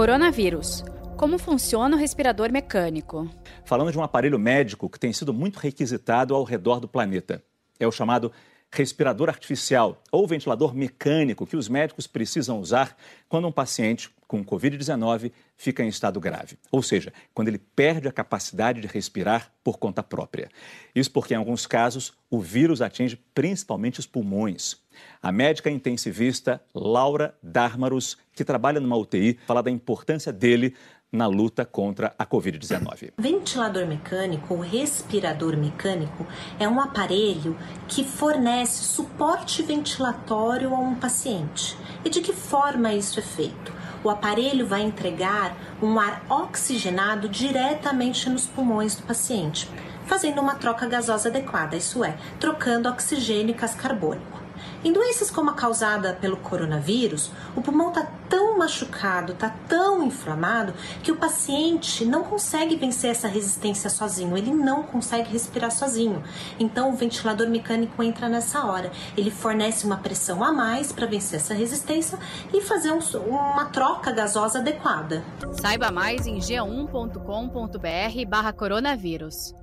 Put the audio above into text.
Coronavírus. Como funciona o respirador mecânico? Falando de um aparelho médico que tem sido muito requisitado ao redor do planeta. É o chamado respirador artificial ou ventilador mecânico que os médicos precisam usar quando um paciente com Covid-19 fica em estado grave. Ou seja, quando ele perde a capacidade de respirar por conta própria. Isso porque, em alguns casos, o vírus atinge principalmente os pulmões. A médica intensivista Laura Dármaros, que trabalha numa UTI, fala da importância dele na luta contra a Covid-19. Ventilador mecânico ou respirador mecânico é um aparelho que fornece suporte ventilatório a um paciente. E de que forma isso é feito? O aparelho vai entregar um ar oxigenado diretamente nos pulmões do paciente, fazendo uma troca gasosa adequada, isso é, trocando oxigênio e gás carbônico. Em doenças como a causada pelo coronavírus, o pulmão está tão machucado, está tão inflamado, que o paciente não consegue vencer essa resistência sozinho, ele não consegue respirar sozinho. Então, o ventilador mecânico entra nessa hora. Ele fornece uma pressão a mais para vencer essa resistência e fazer um, uma troca gasosa adequada. Saiba mais em g1.com.br/barra coronavírus.